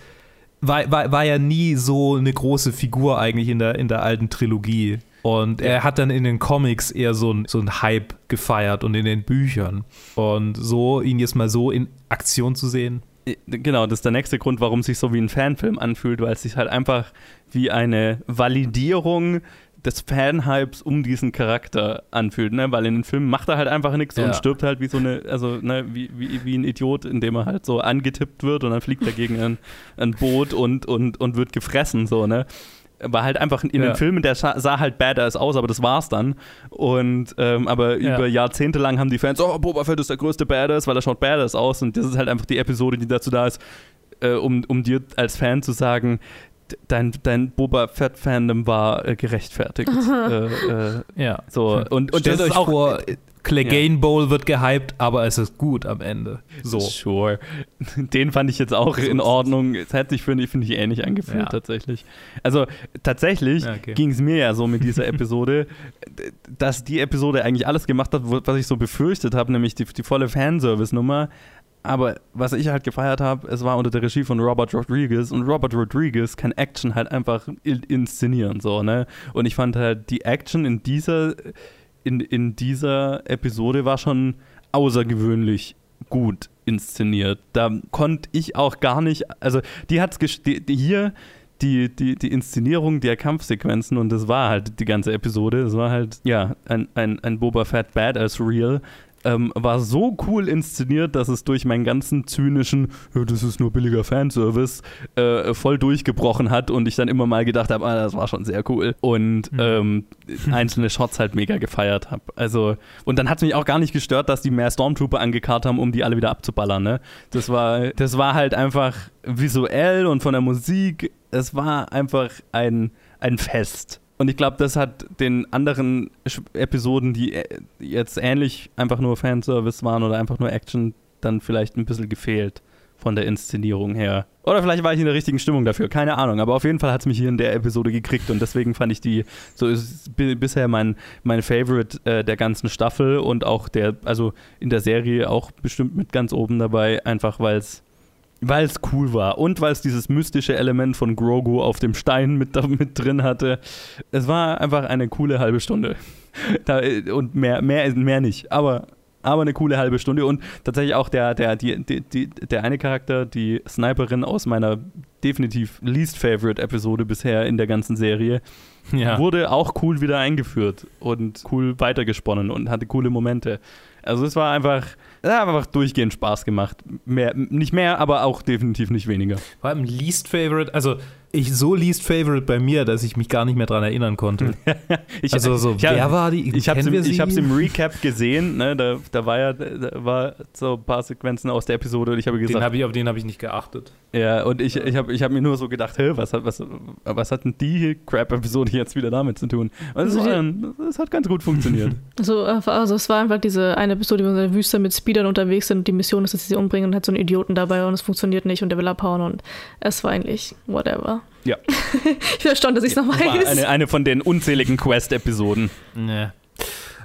war, war, war ja nie so eine große Figur eigentlich in der, in der alten Trilogie. Und er hat dann in den Comics eher so ein, so ein Hype gefeiert und in den Büchern. Und so, ihn jetzt mal so in Aktion zu sehen. Genau, das ist der nächste Grund, warum es sich so wie ein Fanfilm anfühlt, weil es sich halt einfach wie eine Validierung des Fanhypes um diesen Charakter anfühlt, ne? Weil in den Filmen macht er halt einfach nichts ja. und stirbt halt wie so eine, also ne, wie, wie, wie ein Idiot, indem er halt so angetippt wird und dann fliegt er gegen ein, ein Boot und, und, und wird gefressen, so, ne? war halt einfach in ja. den Filmen, der sah halt badass aus, aber das war's dann. Und ähm, aber ja. über Jahrzehnte lang haben die Fans, oh, Boba Fett ist der größte Badass, weil er schaut badass aus. Und das ist halt einfach die Episode, die dazu da ist, äh, um, um dir als Fan zu sagen, dein, dein Boba Fett-Fandom war äh, gerechtfertigt. äh, äh, ja. So, und, und Stellt euch auch, vor, Clegane ja. Bowl wird gehypt, aber es ist gut am Ende. So. Sure. Den fand ich jetzt auch in Ordnung. Es hat sich, finde ich, find ich, ähnlich angefühlt, ja. tatsächlich. Also, tatsächlich okay. ging es mir ja so mit dieser Episode, dass die Episode eigentlich alles gemacht hat, was ich so befürchtet habe, nämlich die, die volle Fanservice-Nummer. Aber was ich halt gefeiert habe, es war unter der Regie von Robert Rodriguez und Robert Rodriguez kann Action halt einfach inszenieren, so, ne? Und ich fand halt die Action in dieser, in, in dieser Episode war schon außergewöhnlich gut inszeniert. Da konnte ich auch gar nicht, also die hat's die, die hier die, die, die Inszenierung der Kampfsequenzen und das war halt die ganze Episode. Es war halt, ja, ein, ein, ein Boba Fett Badass Real, ähm, war so cool inszeniert, dass es durch meinen ganzen zynischen, das ist nur billiger Fanservice, äh, voll durchgebrochen hat und ich dann immer mal gedacht habe, ah, das war schon sehr cool. Und mhm. ähm, einzelne Shots halt mega gefeiert habe. Also, und dann hat es mich auch gar nicht gestört, dass die mehr Stormtrooper angekarrt haben, um die alle wieder abzuballern. Ne? Das, war, das war halt einfach visuell und von der Musik, es war einfach ein, ein Fest. Und ich glaube, das hat den anderen Episoden, die äh, jetzt ähnlich einfach nur Fanservice waren oder einfach nur Action, dann vielleicht ein bisschen gefehlt von der Inszenierung her. Oder vielleicht war ich in der richtigen Stimmung dafür, keine Ahnung. Aber auf jeden Fall hat es mich hier in der Episode gekriegt und deswegen fand ich die, so ist bisher mein, mein Favorite äh, der ganzen Staffel und auch der, also in der Serie auch bestimmt mit ganz oben dabei, einfach weil es weil es cool war und weil es dieses mystische Element von Grogu auf dem Stein mit, mit drin hatte. Es war einfach eine coole halbe Stunde. und mehr, mehr, mehr nicht. Aber, aber eine coole halbe Stunde. Und tatsächlich auch der, der, die, die, die, der eine Charakter, die Sniperin aus meiner definitiv least favorite Episode bisher in der ganzen Serie, ja. wurde auch cool wieder eingeführt und cool weitergesponnen und hatte coole Momente. Also es war einfach, es hat einfach durchgehend Spaß gemacht. Mehr, nicht mehr, aber auch definitiv nicht weniger. Vor allem Least Favorite, also ich so Least Favorite bei mir, dass ich mich gar nicht mehr daran erinnern konnte. ich, also so, ich, wer war die? Ich habe es im, im, Recap gesehen, ne? da, da war ja da war so ein paar Sequenzen aus der Episode und ich habe gesagt. Den hab ich, auf den habe ich nicht geachtet. Ja, und ich, ich habe ich hab mir nur so gedacht, Hä, was, hat, was, was hat denn die Crap-Episode die jetzt wieder damit zu tun? Also die- es hat ganz gut funktioniert. Also, also es war einfach diese eine Episode, wo wir in der Wüste mit Speedern unterwegs sind und die Mission ist, dass sie sie umbringen und hat so einen Idioten dabei und es funktioniert nicht und der will abhauen und es war eigentlich whatever. Ja. Ich bin erstaunt, dass ich es noch War weiß. eine, eine von den unzähligen Quest-Episoden. Nee.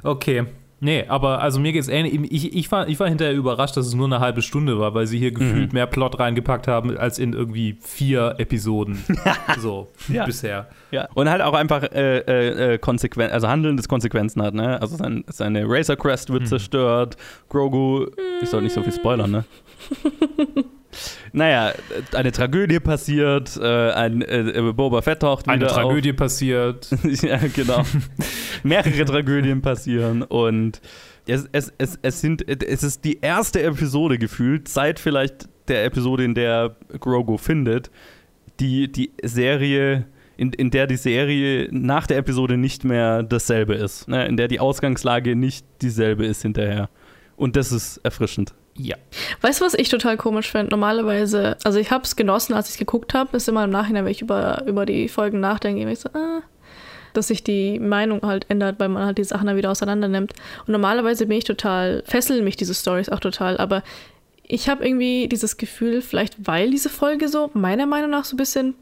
Okay. Nee, aber also mir geht's ähnlich. Ich, ich, war, ich war hinterher überrascht, dass es nur eine halbe Stunde war, weil sie hier gefühlt mehr Plot reingepackt haben als in irgendwie vier Episoden. so Ja. bisher. Ja. Und halt auch einfach äh, äh, äh, konsequent, also Handeln, das Konsequenzen hat, ne? Also sein, seine Razor Crest wird zerstört, Grogu, ich soll nicht so viel spoilern, ne? naja, eine Tragödie passiert, äh, ein äh, Boba Fett taucht Eine Tragödie passiert. auf. ja, genau. Mehrere Tragödien passieren und es, es, es, es, sind, es ist die erste Episode gefühlt, seit vielleicht der Episode, in der Grogu findet, die, die Serie, in, in der die Serie nach der Episode nicht mehr dasselbe ist. Ne? In der die Ausgangslage nicht dieselbe ist hinterher. Und das ist erfrischend. Ja. Weißt du, was ich total komisch finde? Normalerweise, also ich habe es genossen, als ich es geguckt habe, ist immer im Nachhinein, wenn ich über, über die Folgen nachdenke, wenn ich so, ah, dass sich die Meinung halt ändert, weil man halt die Sachen dann wieder auseinander nimmt. Und normalerweise bin ich total, fesseln mich diese Stories auch total, aber ich habe irgendwie dieses Gefühl, vielleicht weil diese Folge so meiner Meinung nach so ein bisschen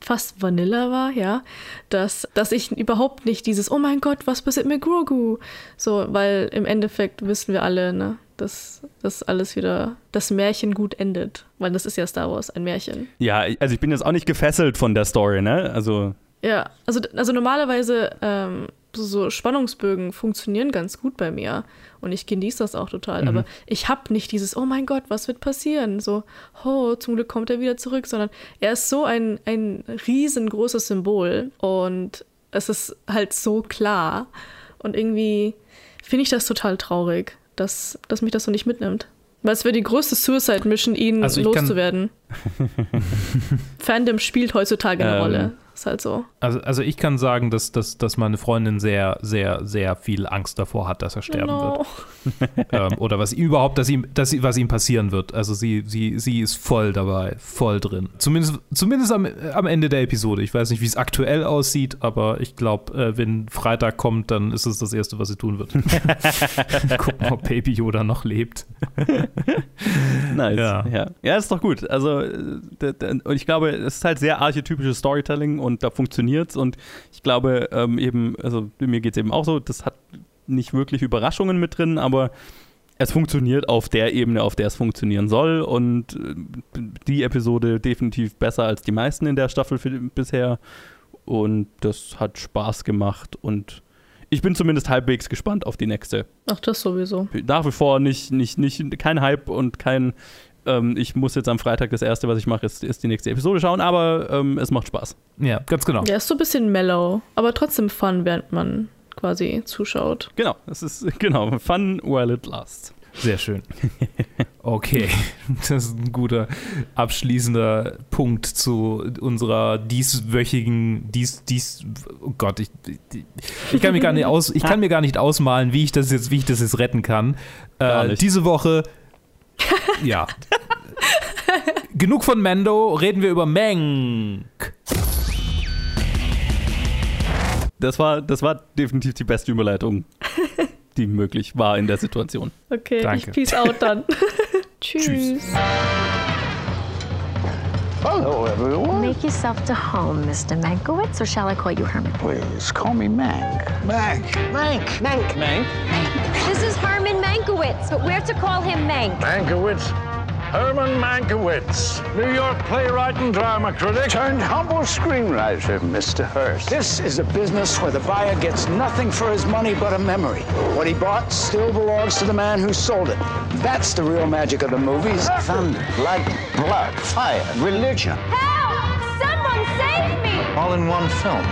fast Vanilla war, ja, dass, dass ich überhaupt nicht dieses, oh mein Gott, was passiert mit Grogu? So, weil im Endeffekt wissen wir alle, ne, dass das alles wieder, das Märchen gut endet. Weil das ist ja Star Wars, ein Märchen. Ja, also ich bin jetzt auch nicht gefesselt von der Story, ne? Also, Ja, also, also normalerweise ähm, so, Spannungsbögen funktionieren ganz gut bei mir und ich genieße das auch total. Aber ich habe nicht dieses, oh mein Gott, was wird passieren? So, oh, zum Glück kommt er wieder zurück, sondern er ist so ein, ein riesengroßes Symbol und es ist halt so klar. Und irgendwie finde ich das total traurig, dass, dass mich das so nicht mitnimmt. Weil es wäre die größte Suicide-Mission, ihn Also loszuwerden. Fandom spielt heutzutage eine Ähm, Rolle. Ist halt so. Also, also ich kann sagen, dass, dass, dass meine Freundin sehr, sehr, sehr viel Angst davor hat, dass er sterben No. wird. Ähm, oder was überhaupt, dass ihm, dass, was ihm passieren wird. Also sie, sie, sie ist voll dabei, voll drin. Zumindest, zumindest am, am Ende der Episode. Ich weiß nicht, wie es aktuell aussieht, aber ich glaube, äh, wenn Freitag kommt, dann ist es das Erste, was sie tun wird. Gucken, ob Baby Yoda noch lebt. nice. Ja. Ja, ja. ist doch gut. Also, äh, und ich glaube, es ist halt sehr archetypisches Storytelling und da funktioniert's. Und ich glaube, ähm, eben, also mir geht's eben auch so, das hat nicht wirklich Überraschungen mit drin, aber es funktioniert auf der Ebene, auf der es funktionieren soll. Und äh, die Episode definitiv besser als die meisten in der Staffel bisher. Und das hat Spaß gemacht. Und ich bin zumindest halbwegs gespannt auf die nächste Ach, das sowieso. nach wie vor nicht, nicht, nicht, kein Hype und kein, ähm, ich muss jetzt am Freitag das erste, was ich mache, ist, ist die nächste Episode schauen, aber ähm, es macht Spaß. Ja, ganz genau. Der ist so ein bisschen mellow, aber trotzdem fun, während man quasi zuschaut. Genau, es ist, genau, fun while it lasts. Sehr schön. Okay, das ist ein guter abschließender Punkt zu unserer dieswöchigen, dies, dies, oh Gott, ich, ich kann mir gar nicht aus, ich kann mir gar nicht ausmalen, wie ich das jetzt, wie ich das jetzt retten kann. Äh, diese Woche, ja. Genug von Mando, reden wir über Menk. Das war, das war definitiv die beste Überleitung, die möglich war in der Situation. Okay, Danke. ich peace out dann. Tschüss. Tschüss. Hello, everyone. Make yourself to home, Mr. Mankiewicz, or shall I call you Herman? Please call me Mank. Mank. Mank. Mank. Mank. This is Herman Mankiewicz, but we're to call him Mank. Mankiewicz. Herman Mankiewicz, New York playwright and drama critic, turned humble screenwriter, Mr. Hearst. This is a business where the buyer gets nothing for his money but a memory. What he bought still belongs to the man who sold it. That's the real magic of the movies. Thunder, lightning, blood, fire, religion, Help! Someone save me! all in one film.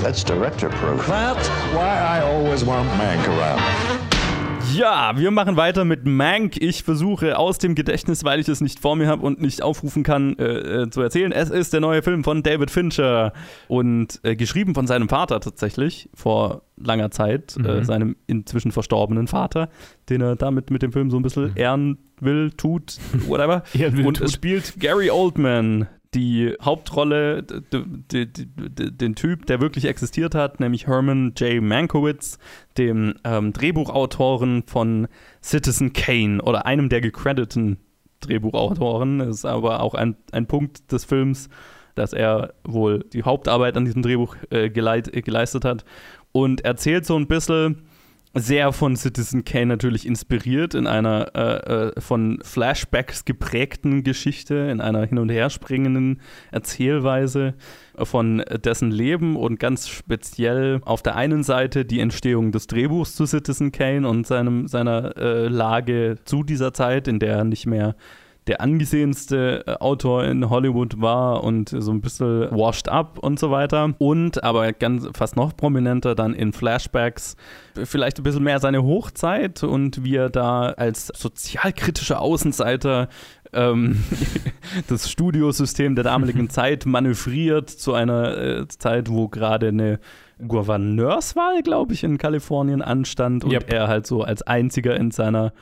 That's director proof. That's why I always want Mank around. Ja, wir machen weiter mit Mank. Ich versuche aus dem Gedächtnis, weil ich es nicht vor mir habe und nicht aufrufen kann, äh, äh, zu erzählen. Es ist der neue Film von David Fincher und äh, geschrieben von seinem Vater tatsächlich vor langer Zeit, äh, seinem inzwischen verstorbenen Vater, den er damit mit dem Film so ein bisschen ehren will, tut, whatever. Und tut. es spielt Gary Oldman, die Hauptrolle, den Typ, der wirklich existiert hat, nämlich Herman J. Mankiewicz, dem ähm, Drehbuchautoren von Citizen Kane oder einem der gecrediteten Drehbuchautoren. Das ist aber auch ein, ein Punkt des Films, dass er wohl die Hauptarbeit an diesem Drehbuch äh, geleit, äh, geleistet hat und erzählt so ein bisschen sehr von Citizen Kane natürlich inspiriert in einer äh, äh, von Flashbacks geprägten Geschichte, in einer hin und her springenden Erzählweise von dessen Leben und ganz speziell auf der einen Seite die Entstehung des Drehbuchs zu Citizen Kane und seinem, seiner äh, Lage zu dieser Zeit, in der er nicht mehr der angesehenste äh, Autor in Hollywood war und so ein bisschen washed up und so weiter. Und aber ganz fast noch prominenter dann in Flashbacks vielleicht ein bisschen mehr seine Hochzeit und wie er da als sozialkritischer Außenseiter ähm, das Studiosystem der damaligen Zeit manövriert zu einer äh, Zeit, wo gerade eine Gouverneurswahl, glaube ich, in Kalifornien anstand und yep. er halt so als einziger in seiner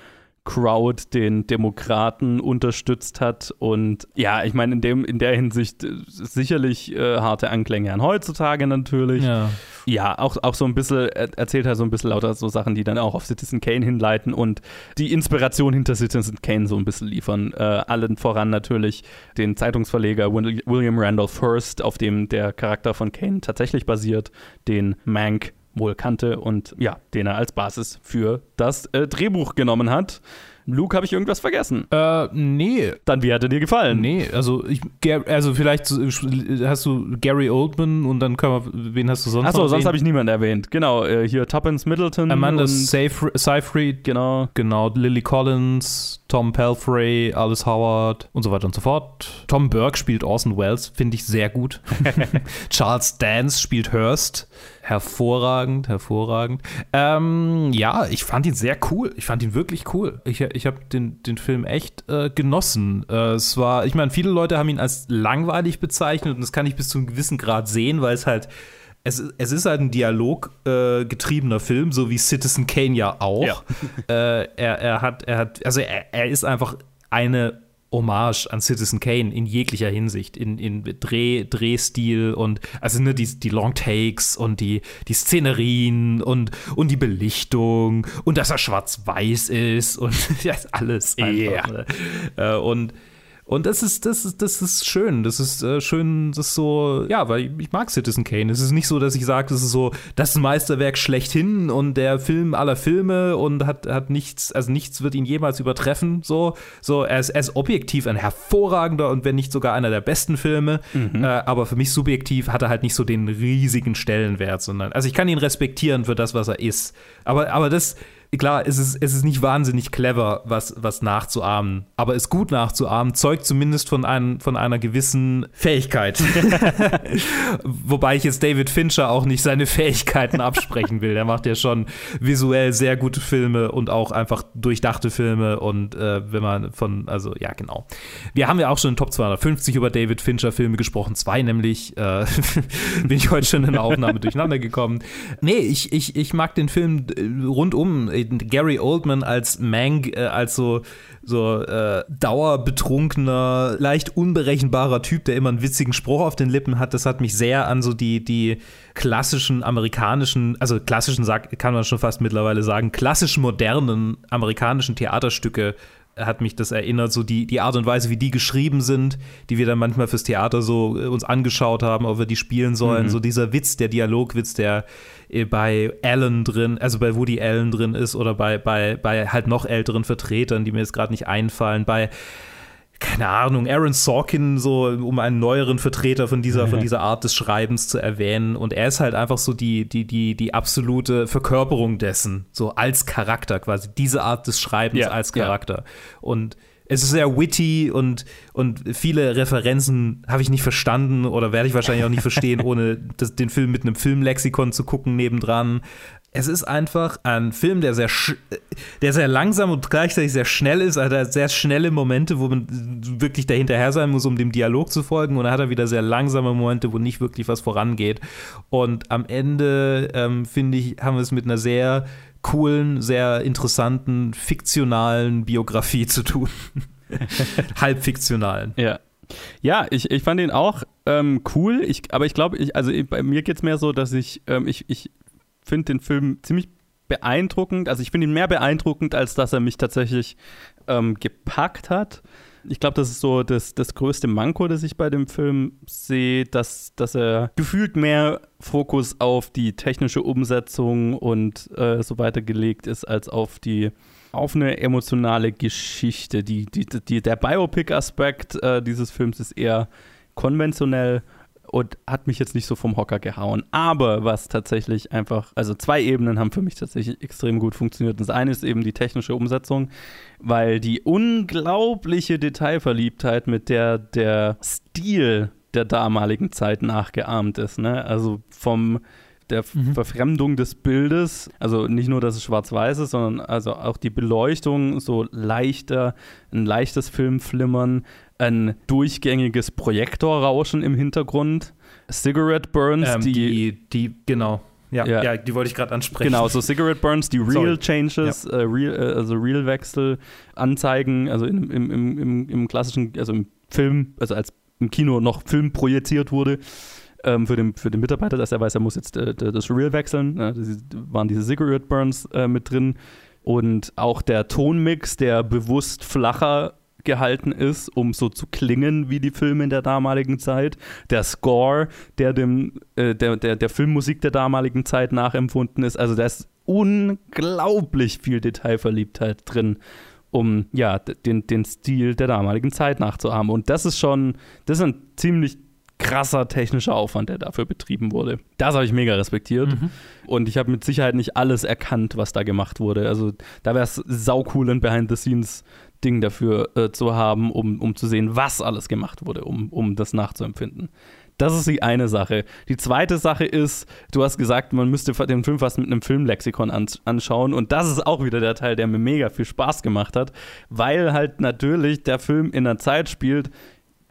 Crowd den Demokraten unterstützt hat. Und ja, ich meine, in, dem, in der Hinsicht äh, sicherlich äh, harte Anklänge an heutzutage natürlich. Ja, ja auch, auch so ein bisschen, erzählt er so ein bisschen lauter so Sachen, die dann auch auf Citizen Kane hinleiten und die Inspiration hinter Citizen Kane so ein bisschen liefern. Äh, allen voran natürlich den Zeitungsverleger William Randolph Hearst, auf dem der Charakter von Kane tatsächlich basiert, den Mank wohl kannte und ja, den er als Basis für das äh, Drehbuch genommen hat. Luke, habe ich irgendwas vergessen? Äh, nee. Dann wie hat er dir gefallen? Nee, also ich, also vielleicht hast du Gary Oldman und dann können wir, wen hast du sonst Achso, sonst habe ich niemanden erwähnt. Genau, äh, hier Tuppence Middleton. Amanda Seyfried. Genau. Genau, Lily Collins, Tom Pelfrey, Alice Howard und so weiter und so fort. Tom Burke spielt Orson Welles, finde ich sehr gut. Charles Dance spielt Hurst. Hervorragend, hervorragend. Ähm, ja, ich fand ihn sehr cool. Ich fand ihn wirklich cool. Ich, ich habe den, den Film echt äh, genossen. Äh, es war, ich meine, viele Leute haben ihn als langweilig bezeichnet und das kann ich bis zu einem gewissen Grad sehen, weil es halt es, es ist halt ein dialoggetriebener äh, Film, so wie Citizen Kane ja auch. Ja. äh, er, er hat, er hat, also er, er ist einfach eine Hommage an Citizen Kane in jeglicher Hinsicht, in, in Dreh, Drehstil und also ne, die, die Long Takes und die, die Szenerien und, und die Belichtung und dass er schwarz-weiß ist und ja, alles einfach. Yeah. Ne? Äh, und und das ist, das ist, das ist schön. Das ist äh, schön, das ist so, ja, weil ich mag Citizen Kane. Es ist nicht so, dass ich sage, das ist so das Meisterwerk schlechthin und der Film aller Filme und hat, hat nichts, also nichts wird ihn jemals übertreffen. So, so er, ist, er ist objektiv ein hervorragender und wenn nicht sogar einer der besten Filme. Mhm. Äh, aber für mich subjektiv hat er halt nicht so den riesigen Stellenwert, sondern, also ich kann ihn respektieren für das, was er ist. Aber, aber das, klar, es ist, es ist nicht wahnsinnig clever, was, was nachzuahmen, aber es gut nachzuahmen, zeugt zumindest von, einem, von einer gewissen Fähigkeit. Wobei ich jetzt David Fincher auch nicht seine Fähigkeiten absprechen will. Der macht ja schon visuell sehr gute Filme und auch einfach durchdachte Filme und äh, wenn man von, also ja, genau. Wir haben ja auch schon in Top 250 über David Fincher Filme gesprochen, zwei nämlich, äh, bin ich heute schon in der Aufnahme durcheinander gekommen. Nee, ich, ich, ich mag den Film äh, rundum Gary Oldman als Mank, äh, als so, so äh, dauerbetrunkener, leicht unberechenbarer Typ, der immer einen witzigen Spruch auf den Lippen hat, das hat mich sehr an so die, die klassischen amerikanischen, also klassischen kann man schon fast mittlerweile sagen, klassischen modernen amerikanischen Theaterstücke hat mich das erinnert, so die, die Art und Weise, wie die geschrieben sind, die wir dann manchmal fürs Theater so äh, uns angeschaut haben, ob wir die spielen sollen. Mhm. So dieser Witz, der Dialogwitz, der äh, bei Allen drin, also bei Woody Allen drin ist oder bei, bei, bei halt noch älteren Vertretern, die mir jetzt gerade nicht einfallen, bei keine Ahnung, Aaron Sorkin, so um einen neueren Vertreter von dieser, von dieser Art des Schreibens zu erwähnen. Und er ist halt einfach so die, die, die, die absolute Verkörperung dessen, so als Charakter quasi, diese Art des Schreibens ja, als Charakter. Ja. Und es ist sehr witty und, und viele Referenzen habe ich nicht verstanden oder werde ich wahrscheinlich auch nicht verstehen, ohne das, den Film mit einem Filmlexikon zu gucken nebendran es ist einfach ein Film, der sehr, der sehr langsam und gleichzeitig sehr schnell ist. Er hat sehr schnelle Momente, wo man wirklich dahinterher sein muss, um dem Dialog zu folgen. Und dann hat er wieder sehr langsame Momente, wo nicht wirklich was vorangeht. Und am Ende, ähm, finde ich, haben wir es mit einer sehr coolen, sehr interessanten, fiktionalen Biografie zu tun. Halbfiktionalen. Ja. Ja, ich, ich fand ihn auch ähm, cool, ich, aber ich glaube, ich, also ich, bei mir geht es mehr so, dass ich, ähm, ich, ich finde den Film ziemlich beeindruckend. Also ich finde ihn mehr beeindruckend, als dass er mich tatsächlich ähm, gepackt hat. Ich glaube, das ist so das, das größte Manko, das ich bei dem Film sehe, dass, dass er gefühlt mehr Fokus auf die technische Umsetzung und äh, so weiter gelegt ist, als auf die auf eine emotionale Geschichte. Die, die, die, der Biopic-Aspekt äh, dieses Films ist eher konventionell und hat mich jetzt nicht so vom Hocker gehauen. Aber was tatsächlich einfach, also zwei Ebenen haben für mich tatsächlich extrem gut funktioniert. Das eine ist eben die technische Umsetzung, weil die unglaubliche Detailverliebtheit, mit der der Stil der damaligen Zeit nachgeahmt ist. Ne? Also vom der mhm. Verfremdung des Bildes, also nicht nur, dass es schwarz-weiß ist, sondern also auch die Beleuchtung, so leichter, ein leichtes Filmflimmern, ein durchgängiges Projektorrauschen im Hintergrund, Cigarette Burns, ähm, die, die, die, genau. Ja, ja, ja, die wollte ich gerade ansprechen. Genau, so Cigarette Burns, die Real Sorry. Changes, ja. äh, real, äh, also Real Wechsel anzeigen, also im, im, im, im, klassischen, also im Film, also als im Kino noch Film projiziert wurde. Ähm, für, den, für den Mitarbeiter, dass er weiß, er muss jetzt äh, das Real wechseln. Äh, das waren diese Cigarette Burns äh, mit drin. Und auch der Tonmix, der bewusst flacher gehalten ist, um so zu klingen wie die Filme in der damaligen Zeit. Der Score, der dem äh, der, der, der Filmmusik der damaligen Zeit nachempfunden ist. Also da ist unglaublich viel Detailverliebtheit drin, um ja den, den Stil der damaligen Zeit nachzuahmen. Und das ist schon, das ist ein ziemlich krasser technischer Aufwand, der dafür betrieben wurde. Das habe ich mega respektiert. Mhm. Und ich habe mit Sicherheit nicht alles erkannt, was da gemacht wurde. Also da wäre es saucool, ein Behind-the-Scenes Ding dafür äh, zu haben, um, um zu sehen, was alles gemacht wurde, um, um das nachzuempfinden. Das ist die eine Sache. Die zweite Sache ist, du hast gesagt, man müsste den Film fast mit einem Filmlexikon anschauen. Und das ist auch wieder der Teil, der mir mega viel Spaß gemacht hat, weil halt natürlich der Film in einer Zeit spielt,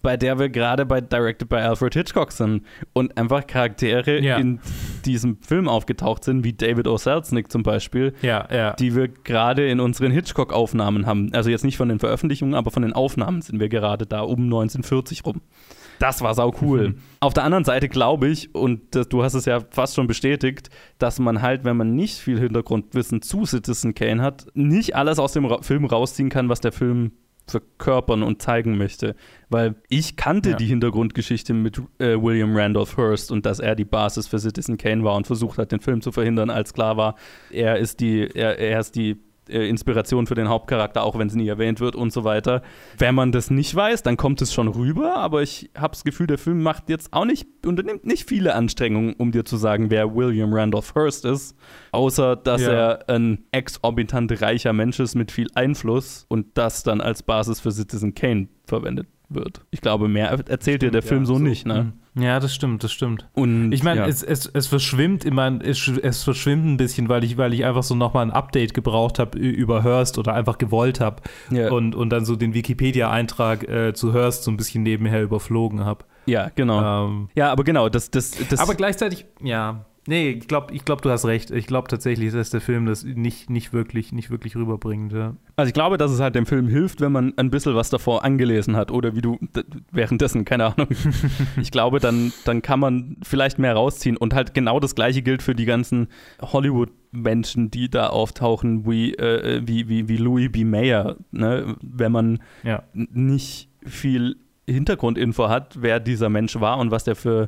bei der wir gerade bei Directed by Alfred Hitchcock sind und einfach Charaktere ja. in diesem Film aufgetaucht sind, wie David O. Selznick zum Beispiel, ja, ja. die wir gerade in unseren Hitchcock-Aufnahmen haben. Also jetzt nicht von den Veröffentlichungen, aber von den Aufnahmen sind wir gerade da um 1940 rum. Das war sau cool. Mhm. Auf der anderen Seite glaube ich, und das, du hast es ja fast schon bestätigt, dass man halt, wenn man nicht viel Hintergrundwissen zu Citizen Kane hat, nicht alles aus dem Ra Film rausziehen kann, was der Film verkörpern und zeigen möchte. Weil ich kannte ja. die Hintergrundgeschichte mit äh, William Randolph Hearst und dass er die Basis für Citizen Kane war und versucht hat, den Film zu verhindern, als klar war, er ist die, er, er ist die äh, Inspiration für den Hauptcharakter, auch wenn es nie erwähnt wird und so weiter. Wenn man das nicht weiß, dann kommt es schon rüber, aber ich habe das Gefühl, der Film macht jetzt auch nicht, unternimmt nicht viele Anstrengungen, um dir zu sagen, wer William Randolph Hearst ist, außer dass ja. er ein exorbitant reicher Mensch ist mit viel Einfluss und das dann als Basis für Citizen Kane verwendet wird. Ich glaube, mehr erzählt dir der Film ja, so, so, nicht, ne? Ja, das stimmt, das stimmt. Und ich meine, ja. es, es, es verschwimmt immer, es, es verschwimmt ein bisschen, weil ich, weil ich einfach so nochmal ein Update gebraucht habe über Hurst oder einfach gewollt habe ja. und, und dann so den Wikipedia-Eintrag äh, zu Hurst so ein bisschen nebenher überflogen habe. Ja, genau. Ähm, ja, aber genau, das, das, das. Aber gleichzeitig, ja, Nee, ich glaube, ich glaub, du hast recht. Ich glaube tatsächlich, dass der Film das nicht, nicht, wirklich, nicht wirklich rüberbringt. Ja. Also ich glaube, dass es halt dem Film hilft, wenn man ein bisschen was davor angelesen hat oder wie du währenddessen, keine Ahnung. ich glaube, dann, dann kann man vielleicht mehr rausziehen. Und halt genau das gleiche gilt für die ganzen Hollywood-Menschen, die da auftauchen, wie, äh, wie, wie, wie Louis B. Mayer. Ne? Wenn man ja. nicht viel Hintergrundinfo hat, wer dieser Mensch war und was der für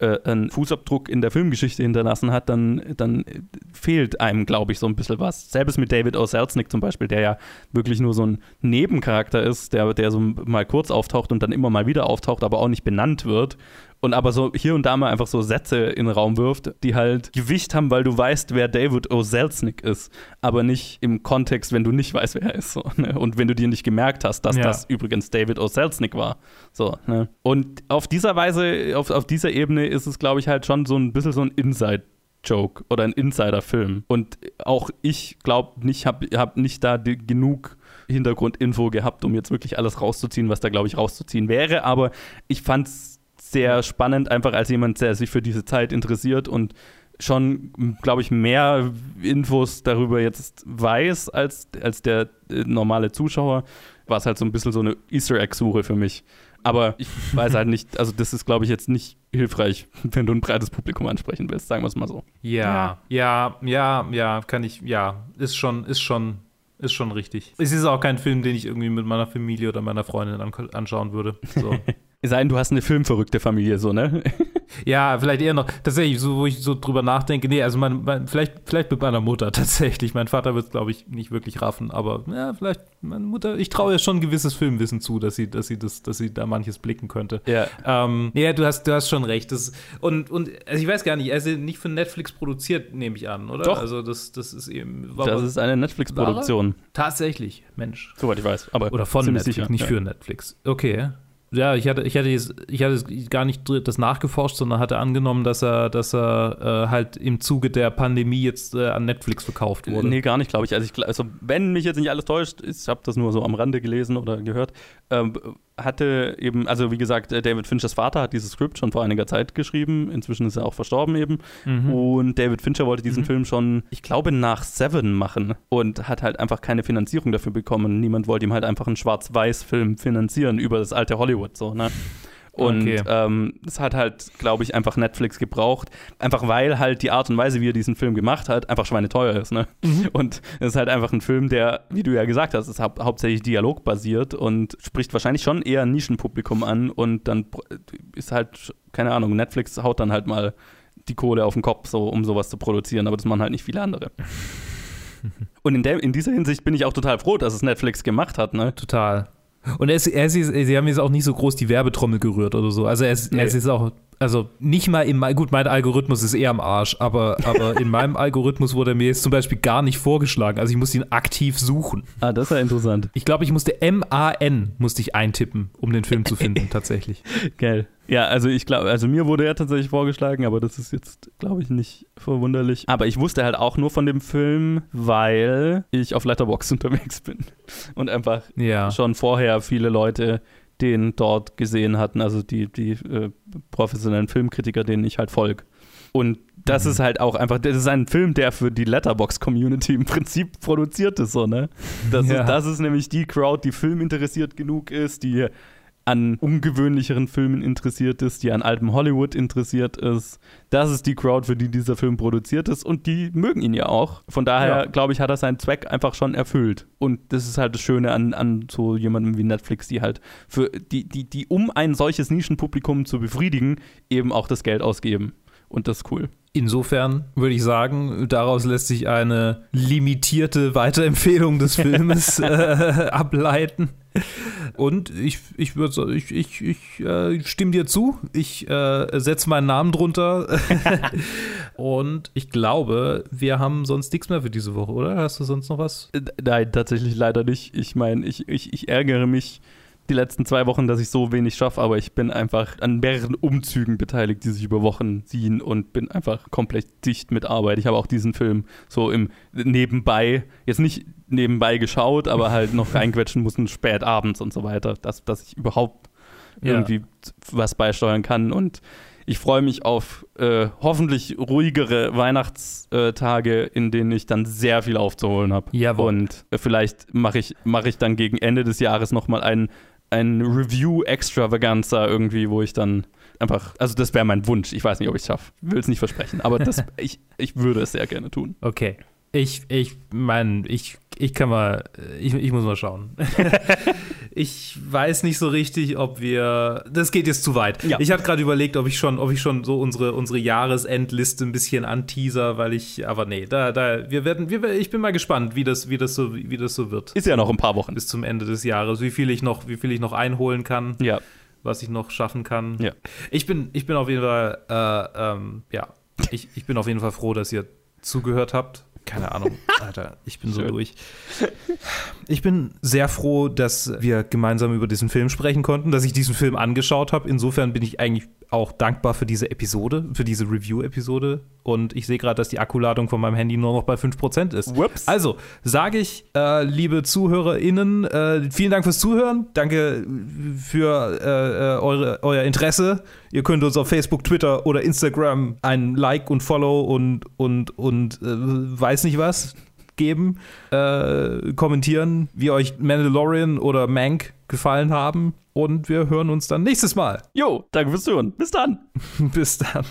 äh, einen Fußabdruck in der Filmgeschichte hinterlassen hat, dann, dann fehlt einem, glaube ich, so ein bisschen was. Selbst mit David O. Selznick zum Beispiel, der ja wirklich nur so ein Nebencharakter ist, der, der so mal kurz auftaucht und dann immer mal wieder auftaucht, aber auch nicht benannt wird und aber so hier und da mal einfach so Sätze in den Raum wirft, die halt Gewicht haben, weil du weißt, wer David O. Selznick ist, aber nicht im Kontext, wenn du nicht weißt, wer er ist. So, ne? Und wenn du dir nicht gemerkt hast, dass ja. das übrigens David O. Selznick war. So, ne? Und auf dieser Weise, auf, auf dieser Ebene ist es, glaube ich, halt schon so ein bisschen so ein Inside- Joke oder ein Insider-Film. Und auch ich glaube nicht, habe hab nicht da die, genug Hintergrundinfo gehabt, um jetzt wirklich alles rauszuziehen, was da, glaube ich, rauszuziehen wäre. Aber ich fand es sehr spannend, einfach als jemand, der sich für diese Zeit interessiert und schon, glaube ich, mehr Infos darüber jetzt weiß als, als der äh, normale Zuschauer, war es halt so ein bisschen so eine Easter Egg-Suche für mich. Aber ich weiß halt nicht, also das ist, glaube ich, jetzt nicht hilfreich, wenn du ein breites Publikum ansprechen willst, sagen wir es mal so. Ja, ja, ja, ja, kann ich, ja, ist schon, ist schon, ist schon richtig. Es ist auch kein Film, den ich irgendwie mit meiner Familie oder meiner Freundin an anschauen würde. So. Es sei denn, du hast eine filmverrückte Familie, so, ne? Ja, vielleicht eher noch, tatsächlich, so, wo ich so drüber nachdenke, nee, also mein, mein, vielleicht, vielleicht mit meiner Mutter tatsächlich. Mein Vater wird es, glaube ich, nicht wirklich raffen, aber ja, vielleicht meine Mutter, ich traue ihr schon ein gewisses Filmwissen zu, dass sie, dass sie das, dass sie da manches blicken könnte. Ja. Ähm, ja, du hast, du hast schon recht. Das, und, und also ich weiß gar nicht, er ist ja nicht von Netflix produziert, nehme ich an, oder? Doch. Also das, das ist eben. Das ist eine Netflix-Produktion. Tatsächlich, Mensch. Soweit ich weiß. Aber Oder von Netflix, sicher, nicht ja. für Netflix. Okay. Ja, ich hatte, ich hatte, jetzt, ich hatte gar nicht das nachgeforscht, sondern hatte angenommen, dass er, dass er äh, halt im Zuge der Pandemie jetzt äh, an Netflix verkauft wurde. Nee, gar nicht, glaube ich. Also, ich. also, wenn mich jetzt nicht alles täuscht, ich habe das nur so am Rande gelesen oder gehört, ähm, hatte eben, also wie gesagt, äh, David Finchers Vater hat dieses Skript schon vor einiger Zeit geschrieben. Inzwischen ist er auch verstorben eben. Mhm. Und David Fincher wollte diesen Film schon, ich glaube, nach Seven machen und hat halt einfach keine Finanzierung dafür bekommen. Niemand wollte ihm halt einfach einen Schwarz-Weiß-Film finanzieren über das alte Hollywood, so, ne? Und Okay. ähm, das hat halt, glaube ich, einfach Netflix gebraucht. Einfach weil halt die Art und Weise, wie er diesen Film gemacht hat, einfach schweineteuer ist. Ne? Und es ist halt einfach ein Film, der, wie du ja gesagt hast, ist hau hauptsächlich dialogbasiert und spricht wahrscheinlich schon eher ein Nischenpublikum an. Und dann ist halt, keine Ahnung, Netflix haut dann halt mal die Kohle auf den Kopf, so, um sowas zu produzieren. Aber das machen halt nicht viele andere. Und in, der, in dieser Hinsicht bin ich auch total froh, dass es Netflix gemacht hat. Ne? Total. Und er ist, er ist, sie haben jetzt auch nicht so groß die Werbetrommel gerührt oder so. Also er ist, er ist Nee. auch, also nicht mal im, gut, mein Algorithmus ist eher am Arsch, aber, aber in meinem Algorithmus wurde er mir jetzt zum Beispiel gar nicht vorgeschlagen. Also ich musste ihn aktiv suchen. Ah, das ist ja interessant. Ich glaube, ich musste M-A-N musste ich eintippen, um den Film zu finden, tatsächlich. Geil. Ja, also ich glaube, also mir wurde er tatsächlich vorgeschlagen, aber das ist jetzt, glaube ich, nicht verwunderlich. Aber ich wusste halt auch nur von dem Film, weil ich auf Letterboxd unterwegs bin und einfach Ja. schon vorher viele Leute den dort gesehen hatten, also die, die äh, professionellen Filmkritiker, denen ich halt folge. Und das ist halt auch einfach, das ist ein Film, der für die Letterbox-Community im Prinzip produziert ist, so, ne? Das, Ja. ist, das ist nämlich die Crowd, die filminteressiert genug ist, die an ungewöhnlicheren Filmen interessiert ist, die an altem Hollywood interessiert ist. Das ist die Crowd, für die dieser Film produziert ist und die mögen ihn ja auch. Von daher, Ja. glaube ich, hat er seinen Zweck einfach schon erfüllt. Und das ist halt das Schöne an, an so jemandem wie Netflix, die halt für die, die, die, um ein solches Nischenpublikum zu befriedigen, eben auch das Geld ausgeben. Und das ist cool. Insofern würde ich sagen, daraus lässt sich eine limitierte Weiterempfehlung des Filmes äh, ableiten. Und ich, ich würde sagen, ich, ich, ich äh, stimme dir zu. Ich äh, setze meinen Namen drunter. Und ich glaube, wir haben sonst nichts mehr für diese Woche, oder? Hast du sonst noch was? Äh, Nein, tatsächlich leider nicht. Ich meine, ich, ich, ich ärgere mich die letzten zwei Wochen, dass ich so wenig schaffe, aber ich bin einfach an mehreren Umzügen beteiligt, die sich über Wochen ziehen und bin einfach komplett dicht mit Arbeit. Ich habe auch diesen Film so im Nebenbei, jetzt nicht nebenbei geschaut, aber halt noch reinquetschen mussten, spät abends und so weiter, dass, dass ich überhaupt Ja. irgendwie was beisteuern kann und ich freue mich auf äh, hoffentlich ruhigere Weihnachtstage, in denen ich dann sehr viel aufzuholen habe. Jawohl. Und äh, vielleicht mache ich, mach ich dann gegen Ende des Jahres nochmal ein, ein Review-Extravaganza irgendwie, wo ich dann einfach, also das wäre mein Wunsch. Ich weiß nicht, ob ich es schaffe. Will es nicht versprechen, aber das, ich, ich würde es sehr gerne tun. Okay. Ich, ich meine, ich, ich kann mal, ich, ich muss mal schauen. ich weiß nicht so richtig, ob wir, das geht jetzt zu weit. Ja. Ich hatte gerade überlegt, ob ich schon, ob ich schon so unsere, unsere Jahresendliste ein bisschen anteaser, weil ich, aber nee, da, da, wir werden, wir, ich bin mal gespannt, wie das, wie das so, wie das so wird. Ist ja noch ein paar Wochen. Bis zum Ende des Jahres, wie viel ich noch, wie viel ich noch einholen kann, Ja. was ich noch schaffen kann. Ja. Ich bin, ich bin auf jeden Fall, äh, ähm, ja, ich, ich bin auf jeden Fall froh, dass ihr zugehört habt. Keine Ahnung, Alter, ich bin so Schön. durch. Ich bin sehr froh, dass wir gemeinsam über diesen Film sprechen konnten, dass ich diesen Film angeschaut habe. Insofern bin ich eigentlich auch dankbar für diese Episode, für diese Review-Episode. Und ich sehe gerade, dass die Akkuladung von meinem Handy nur noch bei 5% ist. Whoops. Also, sage ich, äh, liebe ZuhörerInnen, äh, vielen Dank fürs Zuhören. Danke für äh, äh, eure, euer Interesse. Ihr könnt uns auf Facebook, Twitter oder Instagram ein Like und Follow und, und, und äh, weiß nicht was geben. Äh, kommentieren, wie euch Mandalorian oder Mank gefallen haben. und wir hören uns dann nächstes Mal. Jo, danke fürs Zuhören. Bis dann. Bis dann.